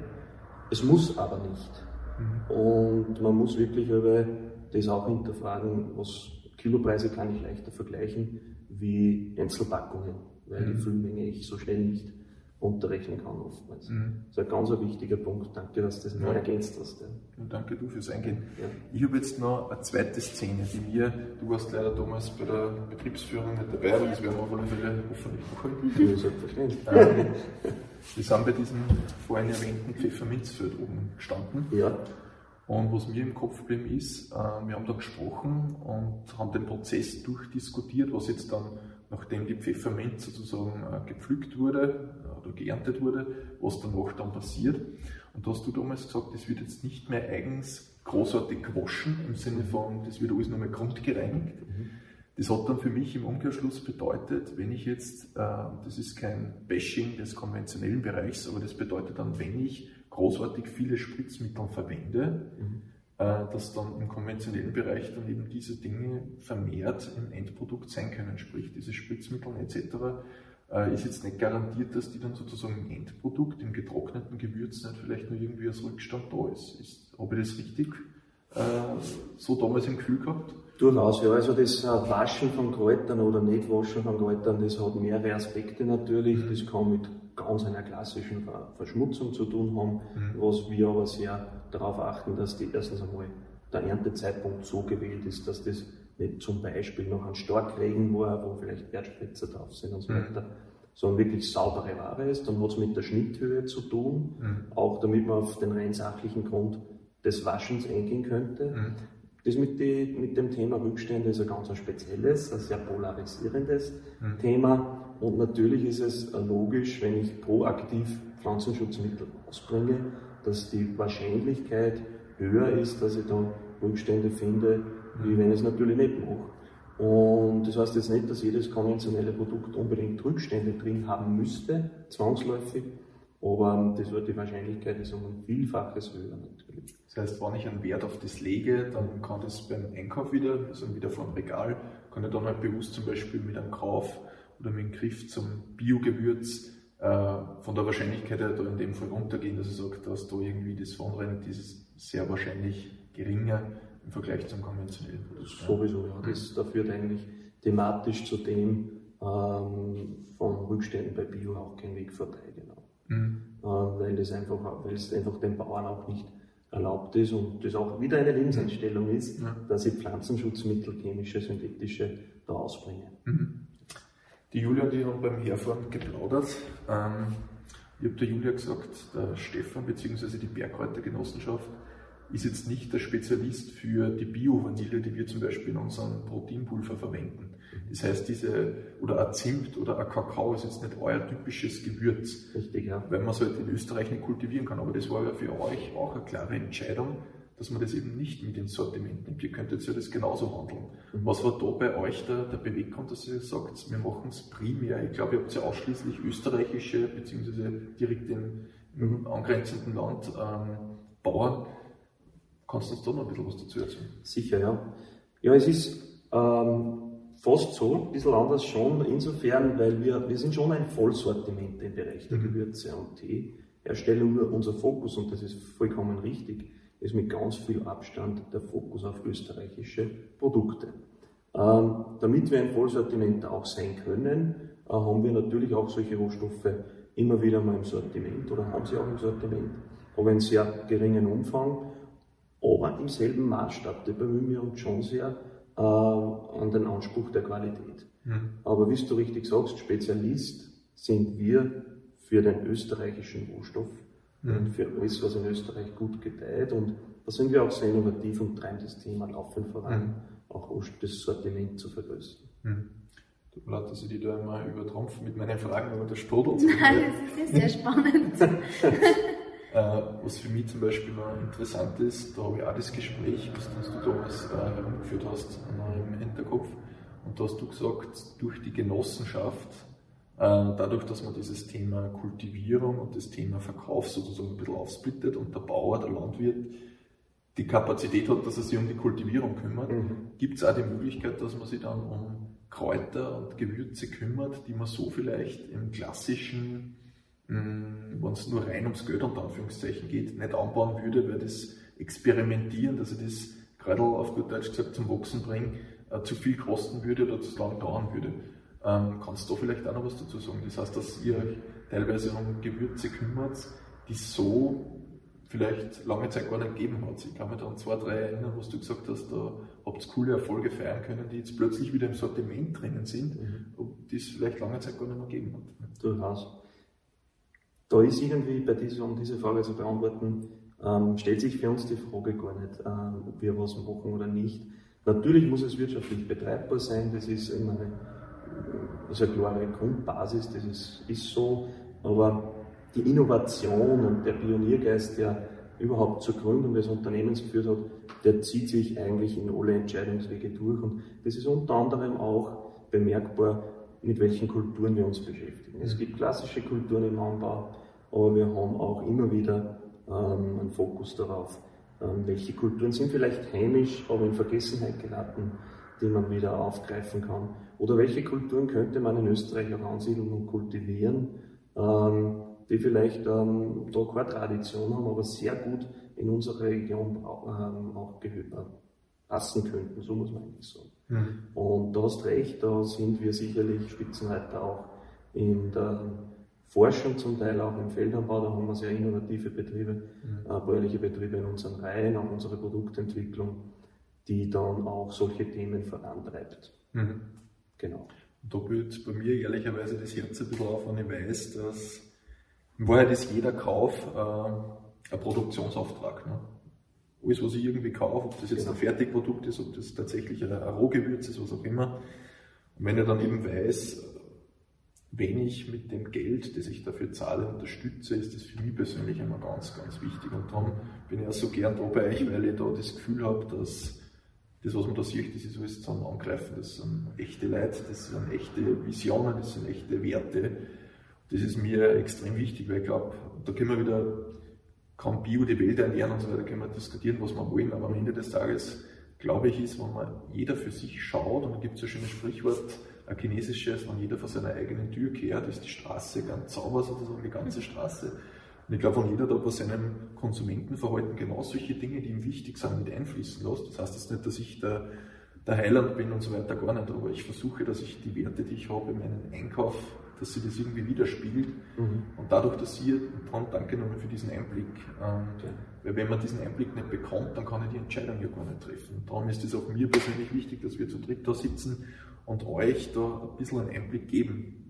Es muss aber nicht. Mhm. Und man muss wirklich aber das auch hinterfragen, was Kilopreise kann ich leichter vergleichen wie Einzelpackungen, weil mhm. die Füllmenge ich so schnell nicht unterrechnen kann oftmals. Mhm. Das ist ein ganz wichtiger Punkt. Danke, dass du das noch ergänzt hast. Ja. Und danke du fürs Eingehen. Ja. Ich habe jetzt noch eine zweite Szene, die mir, du warst leider damals bei der Betriebsführung nicht dabei, aber das werden wir auf alle Fälle hoffentlich noch. Ja, selbstverständlich. Ähm, wir sind bei diesem vorhin erwähnten Pfefferminzfeld oben gestanden. Ja. Und was mir im Kopf geblieben ist, äh, wir haben da gesprochen und haben den Prozess durchdiskutiert, was jetzt dann, nachdem die Pfefferminz sozusagen äh, gepflückt wurde äh, oder geerntet wurde, was danach dann passiert. Und da hast du damals gesagt, das wird jetzt nicht mehr eigens großartig gewaschen, im Sinne von, das wird alles nochmal grundgereinigt. Mhm. Das hat dann für mich im Umkehrschluss bedeutet, wenn ich jetzt, das ist kein Bashing des konventionellen Bereichs, aber das bedeutet dann, wenn ich großartig viele Spritzmittel verwende, mhm. Äh, dass dann im konventionellen Bereich dann eben diese Dinge vermehrt im Endprodukt sein können, sprich diese Spritzmittel etc. Äh, ist jetzt nicht garantiert, dass die dann sozusagen im Endprodukt, im getrockneten Gewürz nicht vielleicht nur irgendwie als Rückstand da ist. ist habe ich das richtig äh, so damals im Gefühl gehabt? Durchaus, ja. Also das äh, Waschen von Kräutern oder nicht Waschen von Kräutern, das hat mehrere Aspekte natürlich. Mhm. Das kann mit ganz einer klassischen Verschmutzung zu tun haben, mhm. was wir aber sehr darauf achten, dass die erstens einmal der Erntezeitpunkt so gewählt ist, dass das nicht zum Beispiel noch ein Starkregen war, wo vielleicht Erdspritzer drauf sind und so mhm. weiter, sondern wirklich saubere Ware ist. Dann hat es mit der Schnitthöhe zu tun, mhm. auch damit man auf den rein sachlichen Grund des Waschens eingehen könnte. Mhm. Das mit, die, mit, dem Thema Rückstände ist ein ganz spezielles, ein sehr polarisierendes mhm. Thema. Und natürlich ist es logisch, wenn ich proaktiv Pflanzenschutzmittel ausbringe, dass die Wahrscheinlichkeit höher ist, dass ich da Rückstände finde, wie wenn ich es natürlich nicht mache. Und das heißt jetzt nicht, dass jedes konventionelle Produkt unbedingt Rückstände drin haben müsste, zwangsläufig, aber das wird die Wahrscheinlichkeit ist um ein Vielfaches höher natürlich. Das heißt, wenn ich einen Wert auf das lege, dann kann das beim Einkauf wieder, also wieder vom Regal, kann ich dann halt bewusst zum Beispiel mit einem Kauf oder mit einem Griff zum Biogewürz äh, von der Wahrscheinlichkeit her da in dem Fall runtergehen, dass ich sage, dass da irgendwie das Vonrennen ist sehr wahrscheinlich geringer im Vergleich zum konventionellen Produkt. Sowieso, ja. Das, da führt eigentlich thematisch zu dem ähm, von Rückständen bei Bio auch kein Weg vorbei, genau. Mhm. Äh, weil, das einfach, weil es einfach den Bauern auch nicht erlaubt ist und das auch wieder eine Lebenseinstellung ist, ja. dass ich Pflanzenschutzmittel, chemische, synthetische da ausbringe. Mhm. Die Julia und ich haben beim Herfahren geplaudert. Ähm, ich habe der Julia gesagt, der Stefan bzw. die Bergkräutergenossenschaft ist jetzt nicht der Spezialist für die Bio-Vanille, die wir zum Beispiel in unserem Proteinpulver verwenden. Das heißt, diese, oder ein Zimt oder ein Kakao ist jetzt nicht euer typisches Gewürz. Richtig, ja. Weil man es halt in Österreich nicht kultivieren kann. Aber das war ja für euch auch eine klare Entscheidung, dass man das eben nicht mit ins Sortiment nimmt. Ihr könnt jetzt ja das genauso handeln. Mhm. Was war da bei euch der, der Beweggrund, dass ihr sagt, wir machen es primär? Ich glaube, ihr habt ja ausschließlich österreichische, beziehungsweise direkt im, im mhm. angrenzenden Land ähm, Bauern. Kannst du uns da noch ein bisschen was dazu erzählen? Sicher, ja. Ja, es ist ähm, fast so, ein bisschen anders schon, insofern, weil wir, wir sind schon ein Vollsortiment im Bereich der mhm. Gewürze und Teeherstellung. Nur unser Fokus, und das ist vollkommen richtig, ist mit ganz viel Abstand der Fokus auf österreichische Produkte. Ähm, damit wir ein Vollsortiment auch sein können, äh, haben wir natürlich auch solche Rohstoffe immer wieder mal im Sortiment oder haben sie auch im Sortiment, aber in sehr geringen Umfang aber im selben Maßstab. Da bemühen wir uns schon sehr äh, an den Anspruch der Qualität. Mhm. Aber wie du richtig sagst, Spezialist sind wir für den österreichischen Rohstoff mhm. und für alles, was in Österreich gut gedeiht. Und da sind wir auch sehr innovativ und treiben das Thema laufend voran, mhm. auch das Sortiment zu vergrößern. Mhm. Tut mir leid, dass ich die da immer übertrumpfe mit meinen Fragen, aber das sprudelt. Nein, das ist ja sehr spannend. Äh, was für mich zum Beispiel noch interessant ist, da habe ich auch das Gespräch, was du damals äh, herumgeführt hast, noch im Hinterkopf. Und da hast du gesagt, durch die Genossenschaft, dadurch, dass man dieses Thema Kultivierung und das Thema Verkauf sozusagen ein bisschen aufsplittet und der Bauer, der Landwirt, die Kapazität hat, dass er sich um die Kultivierung kümmert, mhm. gibt es auch die Möglichkeit, dass man sich dann um Kräuter und Gewürze kümmert, die man so vielleicht im klassischen wenn es nur rein ums Geld unter Anführungszeichen geht, nicht anbauen würde, weil das Experimentieren, dass ich das gerade auf gut Deutsch gesagt zum Wachsen bringe, äh, zu viel kosten würde oder zu lange dauern würde. Ähm, kannst du da vielleicht auch noch was dazu sagen? Das heißt, dass ihr euch teilweise um Gewürze kümmert, die so vielleicht lange Zeit gar nicht gegeben hat. Ich kann mich da an zwei, drei erinnern, was du gesagt hast, da habt ihr coole Erfolge feiern können, die jetzt plötzlich wieder im Sortiment drinnen sind, mhm. die es vielleicht lange Zeit gar nicht mehr gegeben hat. Durchaus da ist irgendwie bei dieser, um diese Frage zu beantworten, ähm, stellt sich für uns die Frage gar nicht, ähm, ob wir was machen oder nicht. Natürlich muss es wirtschaftlich betreibbar sein, das ist immer eine, ist eine klare Grundbasis, das ist, ist so, aber die Innovation und der Pioniergeist, der überhaupt zur Gründung des Unternehmens geführt hat, der zieht sich eigentlich in alle Entscheidungswege durch und das ist unter anderem auch bemerkbar, mit welchen Kulturen wir uns beschäftigen. Es gibt klassische Kulturen im Anbau, aber wir haben auch immer wieder ähm, einen Fokus darauf, ähm, welche Kulturen sind vielleicht heimisch, aber in Vergessenheit geraten, die man wieder aufgreifen kann. Oder welche Kulturen könnte man in Österreich auch ansiedeln und kultivieren, ähm, die vielleicht ähm, da keine Tradition haben, aber sehr gut in unsere Region ähm, auch passen könnten, so muss man eigentlich sagen. Mhm. Und du hast recht, da sind wir sicherlich Spitzenreiter auch in der Forschung, zum Teil auch im Feldanbau, da haben wir sehr innovative Betriebe, mhm. äh, bäuerliche Betriebe in unseren Reihen, auch unsere Produktentwicklung, die dann auch solche Themen vorantreibt. Mhm. Genau. Und da blüht bei mir ehrlicherweise das Herz ein bisschen auf, wenn ich weiß, dass in Wahrheit ist jeder Kauf äh, ein Produktionsauftrag. Ne? Alles, was ich irgendwie kaufe, ob das jetzt genau. ein Fertigprodukt ist, ob das tatsächlich ein Rohgewürz ist, was auch immer. Und wenn ich dann eben weiß, wenn ich mit dem Geld, das ich dafür zahle, unterstütze, ist das für mich persönlich immer ganz, ganz wichtig. Und darum bin ich auch so gern da bei euch, weil ich da das Gefühl habe, dass das, was man da sieht, das ist alles zum Angreifen. Das sind echte Leute, das sind echte Visionen, das sind echte Werte. Das ist mir extrem wichtig, weil ich glaube, da können wir wieder, kann Bio die Welt ernähren und so weiter, können wir diskutieren, was wir wollen, aber am Ende des Tages, glaube ich, ist, wenn man jeder für sich schaut, und da gibt es ein Sprichwort, ein chinesisches, wenn jeder vor seiner eigenen Tür kehrt, ist die Straße ganz sauber sozusagen, die ganze Straße. Und ich glaube, wenn jeder da bei seinem Konsumentenverhalten genau solche Dinge, die ihm wichtig sind, mit einfließen lässt, das heißt jetzt nicht, dass ich der, der Heiland bin und so weiter, gar nicht, aber ich versuche, dass ich die Werte, die ich habe in meinem Einkauf, dass sie das irgendwie widerspiegelt. Mhm. Und dadurch, dass ihr, dann danke nochmal für diesen Einblick, ähm, okay. weil wenn man diesen Einblick nicht bekommt, dann kann ich die Entscheidung ja gar nicht treffen. Darum ist es auch mir persönlich wichtig, dass wir zu dritt da sitzen und euch da ein bisschen einen Einblick geben,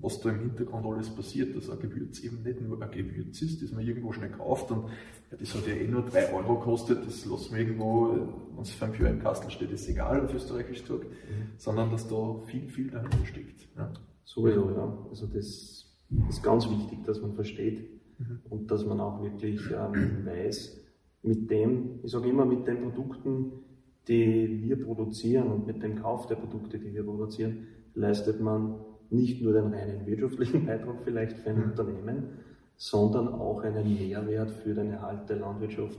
was da im Hintergrund alles passiert, dass ein Gewürz eben nicht nur ein Gewürz ist, das man irgendwo schnell kauft und ja, das hat ja eh nur 3 Euro gekostet, das lassen wir irgendwo, wenn es 5 Euro im Kastel steht, ist egal, auf Österreichisch gesagt, mhm. sondern dass da viel, viel dahinter steckt. Ja. Sowieso, ja. Also das ist ganz wichtig, dass man versteht mhm. und dass man auch wirklich ähm, weiß, mit dem, ich sage immer, mit den Produkten, die wir produzieren und mit dem Kauf der Produkte, die wir produzieren, leistet man nicht nur den reinen wirtschaftlichen Beitrag vielleicht für ein mhm. Unternehmen, sondern auch einen Mehrwert für den Erhalt der Landwirtschaft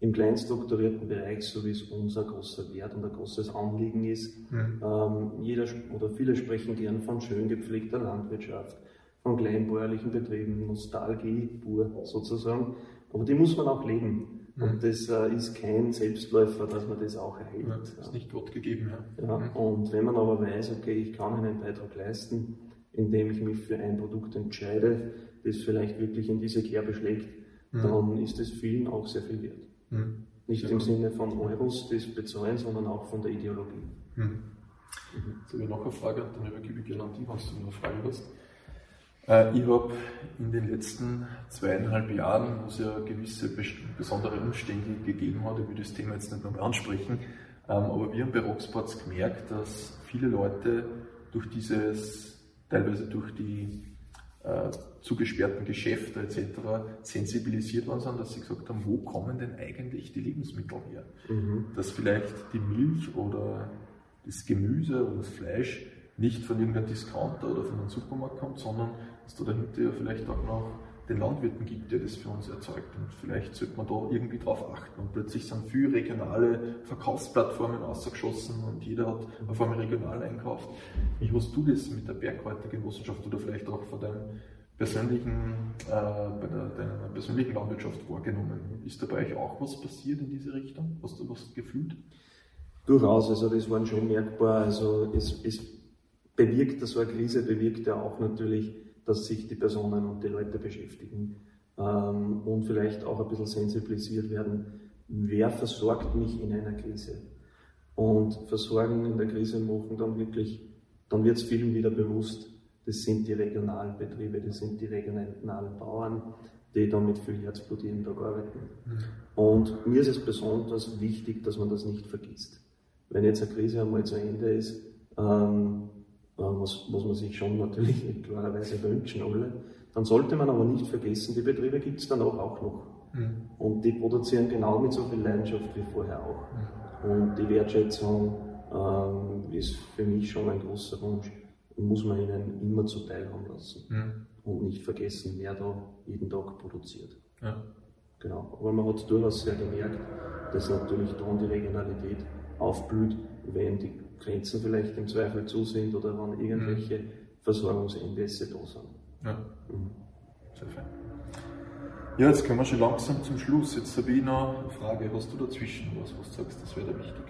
im kleinstrukturierten Bereich, so wie es unser großer Wert und ein großes Anliegen ist. Mhm. Ähm, jeder oder viele sprechen gern von schön gepflegter Landwirtschaft, von kleinbäuerlichen Betrieben, Nostalgie pur sozusagen. Aber die muss man auch leben. Und das äh, ist kein Selbstläufer, dass man das auch erhält. Ja, das ist nicht Gott gegeben. Ja. ja. Mhm. Und wenn man aber weiß, okay, ich kann einen Beitrag leisten, indem ich mich für ein Produkt entscheide, das vielleicht wirklich in diese Kerbe schlägt, mhm. dann ist es vielen auch sehr viel wert. Mhm. Nicht ja. im Sinne von Euros das bezahlen, sondern auch von der Ideologie. Mhm. Jetzt habe ich noch eine Frage, dann übergebe ich gerne an die, was du noch eine Frage hast. Äh, ich habe in den letzten zweieinhalb Jahren, wo es ja gewisse besondere Umstände gegeben hat, ich will das Thema jetzt nicht nochmal ansprechen, ähm, aber wir haben bei Rocksports gemerkt, dass viele Leute durch dieses, teilweise durch die äh, zugesperrten Geschäfte etc. sensibilisiert worden sind, dass sie gesagt haben, wo kommen denn eigentlich die Lebensmittel her? Mhm. Dass vielleicht die Milch oder das Gemüse oder das Fleisch nicht von irgendeinem Discounter oder von einem Supermarkt kommt, sondern dass da dahinter ja vielleicht auch noch den Landwirten gibt, der das für uns erzeugt. Und vielleicht sollte man da irgendwie drauf achten. Und plötzlich sind viele regionale Verkaufsplattformen ausgeschossen und jeder hat auf einmal regional einkauft. Wie hast du das mit der Bergkräutergenossenschaft oder vielleicht auch von deinem persönlichen, äh, bei der, deiner persönlichen Landwirtschaft wahrgenommen? Ist da bei euch auch was passiert in diese Richtung? Hast du was gefühlt? Durchaus, also das war schon merkbar. Also es, es bewirkt, so eine Krise bewirkt ja auch natürlich dass sich die Personen und die Leute beschäftigen ähm, und vielleicht auch ein bisschen sensibilisiert werden, wer versorgt mich in einer Krise. Und Versorgen in der Krise machen dann wirklich, dann wird es vielen wieder bewusst, das sind die regionalen Betriebe, das sind die regionalen Bauern, die da mit viel Herzblut jeden Tag arbeiten. Mhm. Und mir ist es besonders wichtig, dass man das nicht vergisst. Wenn jetzt eine Krise einmal zu Ende ist, ähm, was, was man sich schon natürlich klarerweise wünschen alle. Dann sollte man aber nicht vergessen, die Betriebe gibt es dann auch, auch noch. Mhm. Und die produzieren genau mit so viel Leidenschaft wie vorher auch. Mhm. Und die Wertschätzung ähm, ist für mich schon ein großer Wunsch und muss man ihnen immer zuteil haben lassen. Mhm. Und nicht vergessen, wer da jeden Tag produziert. Ja. Genau, aber man hat durchaus sehr gemerkt, dass natürlich dann die Regionalität aufblüht, wenn die Grenzen vielleicht im Zweifel zu sind oder wenn irgendwelche mhm. Versorgungsengpässe da sind. Ja, mhm. sehr fein. Ja, jetzt kommen wir schon langsam zum Schluss. Jetzt habe ich noch eine Frage. Hast du dazwischen was, was du sagst, das wäre da wichtig?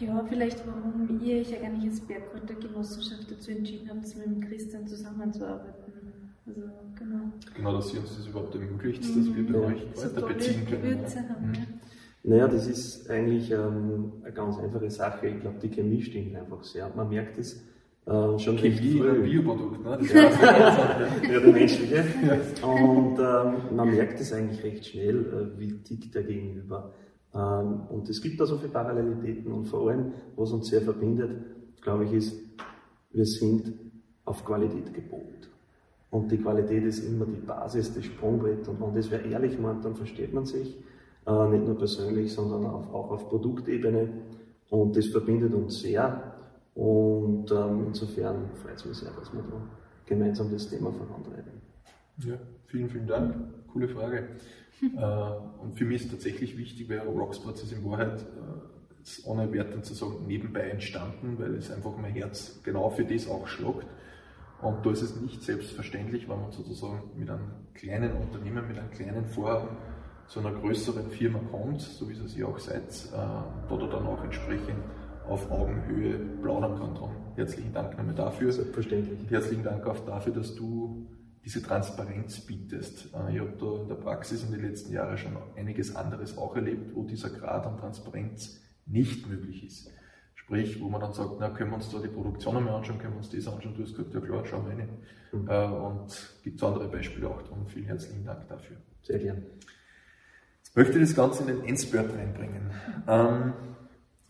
Ja, vielleicht warum ihr euch eigentlich als Bergkräutergenossenschaft dazu entschieden habt, mit dem Christian zusammenzuarbeiten. Also, genau. Genau, dass sie uns das überhaupt ermöglicht, dass wir bei mhm. euch weiter beziehen können. Gewürze haben, mhm. Naja, das ist eigentlich ähm, eine ganz einfache Sache. Ich glaube, die Chemie stimmt einfach sehr. Man merkt es äh, schon Chemie recht ein Bioprodukt, ne? Das ja, der menschliche. Und ähm, man merkt es eigentlich recht schnell, äh, wie tickt der Gegenüber. Ähm, und es gibt da so viele Parallelitäten und vor allem, was uns sehr verbindet, glaube ich, ist, wir sind auf Qualität gebogt. Und die Qualität ist immer die Basis, das Sprungbrett. Und wenn das wer ehrlich meint, dann versteht man sich. Äh, nicht nur persönlich, sondern auch, auch auf Produktebene. Und das verbindet uns sehr. Und ähm, insofern freut es mich sehr, dass wir da gemeinsam das Thema vorantreiben. Ja, vielen, vielen Dank. Coole Frage. äh, und für mich ist tatsächlich wichtig, weil Rocksports ist in Wahrheit, äh, ohne Werten zu sagen, nebenbei entstanden, weil es einfach mein Herz genau für das auch schlagt. Und da ist es nicht selbstverständlich, wenn man sozusagen mit einem kleinen Unternehmen, mit einem kleinen Vorhaben zu einer größeren Firma kommt, so wie es ihr auch seid, äh, dort dann auch entsprechend auf Augenhöhe plaudern kann. Darum herzlichen Dank nochmal dafür. Selbstverständlich. Und herzlichen Dank auch dafür, dass du diese Transparenz bietest. Äh, ich habe da in der Praxis in den letzten Jahren schon einiges anderes auch erlebt, wo dieser Grad an Transparenz nicht möglich ist. Sprich, wo man dann sagt, na, können wir uns da die Produktion einmal anschauen, können wir uns das anschauen, du hast gesagt, ja klar, schauen wir rein. Mhm. Äh, und gibt andere Beispiele auch drum. Vielen herzlichen Dank dafür. Sehr gern. Möchte das Ganze in den Endspurt reinbringen. Ähm,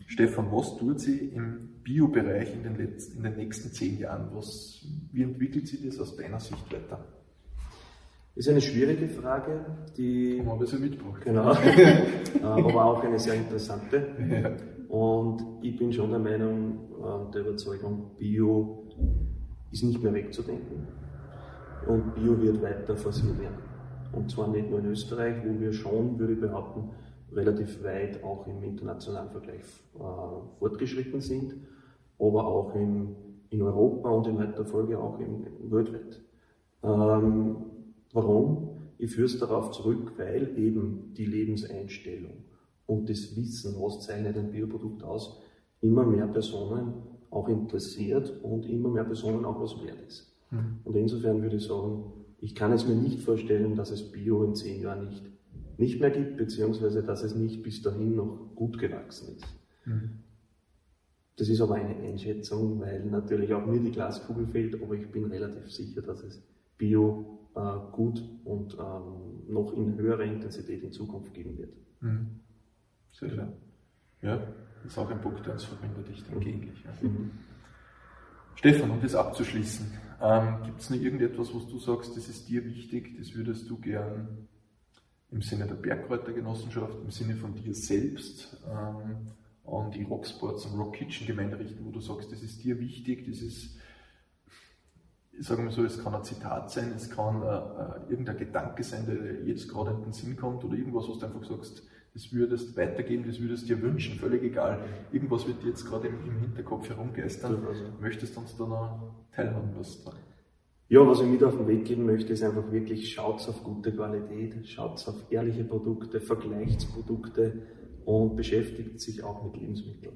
Stefan, was tut sie im Bio-Bereich in, den in den nächsten zehn Jahren? Was, wie entwickelt sich das aus deiner Sicht weiter? Das ist eine schwierige Frage, die. Haben wir so mitgebracht. Genau. Äh, aber auch eine sehr interessante. Ja. Und ich bin schon der Meinung, äh, der Überzeugung, Bio ist nicht mehr wegzudenken. Und Bio wird weiter forciert werden. Und zwar nicht nur in Österreich, wo wir schon, würde ich behaupten, relativ weit auch im internationalen Vergleich äh, fortgeschritten sind, aber auch in, in Europa und in weiterer Folge auch im, weltweit. Ähm, warum? Ich führe es darauf zurück, weil eben die Lebenseinstellung und das Wissen, was zeichnet ein Bioprodukt aus, immer mehr Personen auch interessiert und immer mehr Personen auch was wert ist. Mhm. Und insofern würde ich sagen, ich kann es mir nicht vorstellen, dass es Bio in zehn Jahren nicht nicht mehr gibt, beziehungsweise dass es nicht bis dahin noch gut gewachsen ist. Mhm. Das ist aber eine Einschätzung, weil natürlich auch mir die Glaskugel fehlt, aber ich bin relativ sicher, dass es Bio äh, gut und ähm, noch in höherer Intensität in Zukunft geben wird. Mhm. Sehr schön. Ja, das ist auch ein Punkt, der uns verbindet, ich denke mhm. ähnlich. Ja. Mhm. Stefan, um das abzuschließen, ähm, gibt es noch irgendetwas, was du sagst, das ist dir wichtig, das würdest du gern im Sinne der Bergkräutergenossenschaft, im Sinne von dir selbst ähm, an die Rocksports und Rock Kitchen Gemeinde richten, wo du sagst, das ist dir wichtig, das ist, sagen wir so, es kann ein Zitat sein, es kann äh, äh, irgendein Gedanke sein, der jetzt gerade in den Sinn kommt oder irgendwas, was du einfach sagst, das würdest weitergeben, das würdest dir wünschen, völlig egal. Irgendwas wird dir jetzt gerade im, im Hinterkopf herumgeistern. Also. Möchtest du uns da noch teilhaben lassen? Ja, was ich mit auf den Weg geben möchte, ist einfach wirklich, schaut auf gute Qualität, schaut auf ehrliche Produkte, vergleicht Produkte und beschäftigt sich auch mit Lebensmitteln.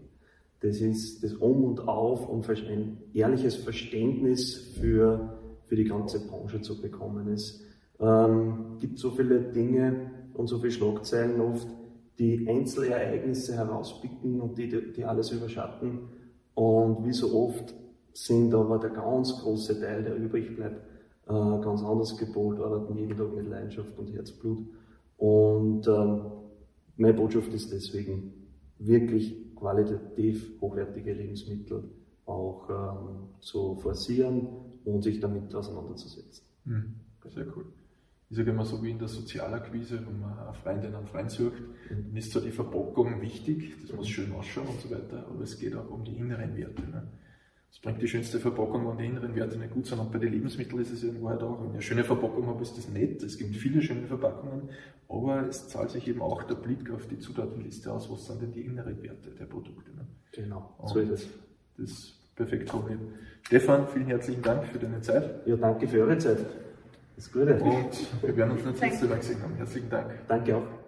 Das ist das Um und Auf, um ein ehrliches Verständnis für, für die ganze Branche zu bekommen. Es ähm, gibt so viele Dinge und so viele Schlagzeilen oft, die Einzelereignisse herauspicken und die, die alles überschatten. Und wie so oft sind aber der ganz große Teil, der übrig bleibt, äh, ganz anders gepolt, arbeiten jeden Tag mit Leidenschaft und Herzblut. Und ähm, meine Botschaft ist deswegen, wirklich qualitativ hochwertige Lebensmittel auch ähm, zu forcieren und sich damit auseinanderzusetzen. Mhm. Sehr cool. Ich sage immer so wie in der Sozialakquise, wenn man eine Freundin einen Freund sucht, dann ist zwar die Verpackung wichtig, das muss schön ausschauen und so weiter, aber es geht auch um die inneren Werte. Ne? es bringt die schönste Verpackung, wenn die inneren Werte nicht gut sind. Und bei den Lebensmitteln ist es ja in Wahrheit auch. Wenn ich eine schöne Verpackung habe, ist das nett. Es gibt viele schöne Verpackungen, aber es zahlt sich eben auch der Blick auf die Zutatenliste aus. Was sind denn die inneren Werte der Produkte? Ne? Genau, so ist es. Das ist perfekt formuliert. Stefan, vielen herzlichen Dank für deine Zeit. Ja, danke für eure Zeit. Das Gute. Und wir werden uns das letzte Mal gesehen haben. Herzlichen Dank. Danke auch.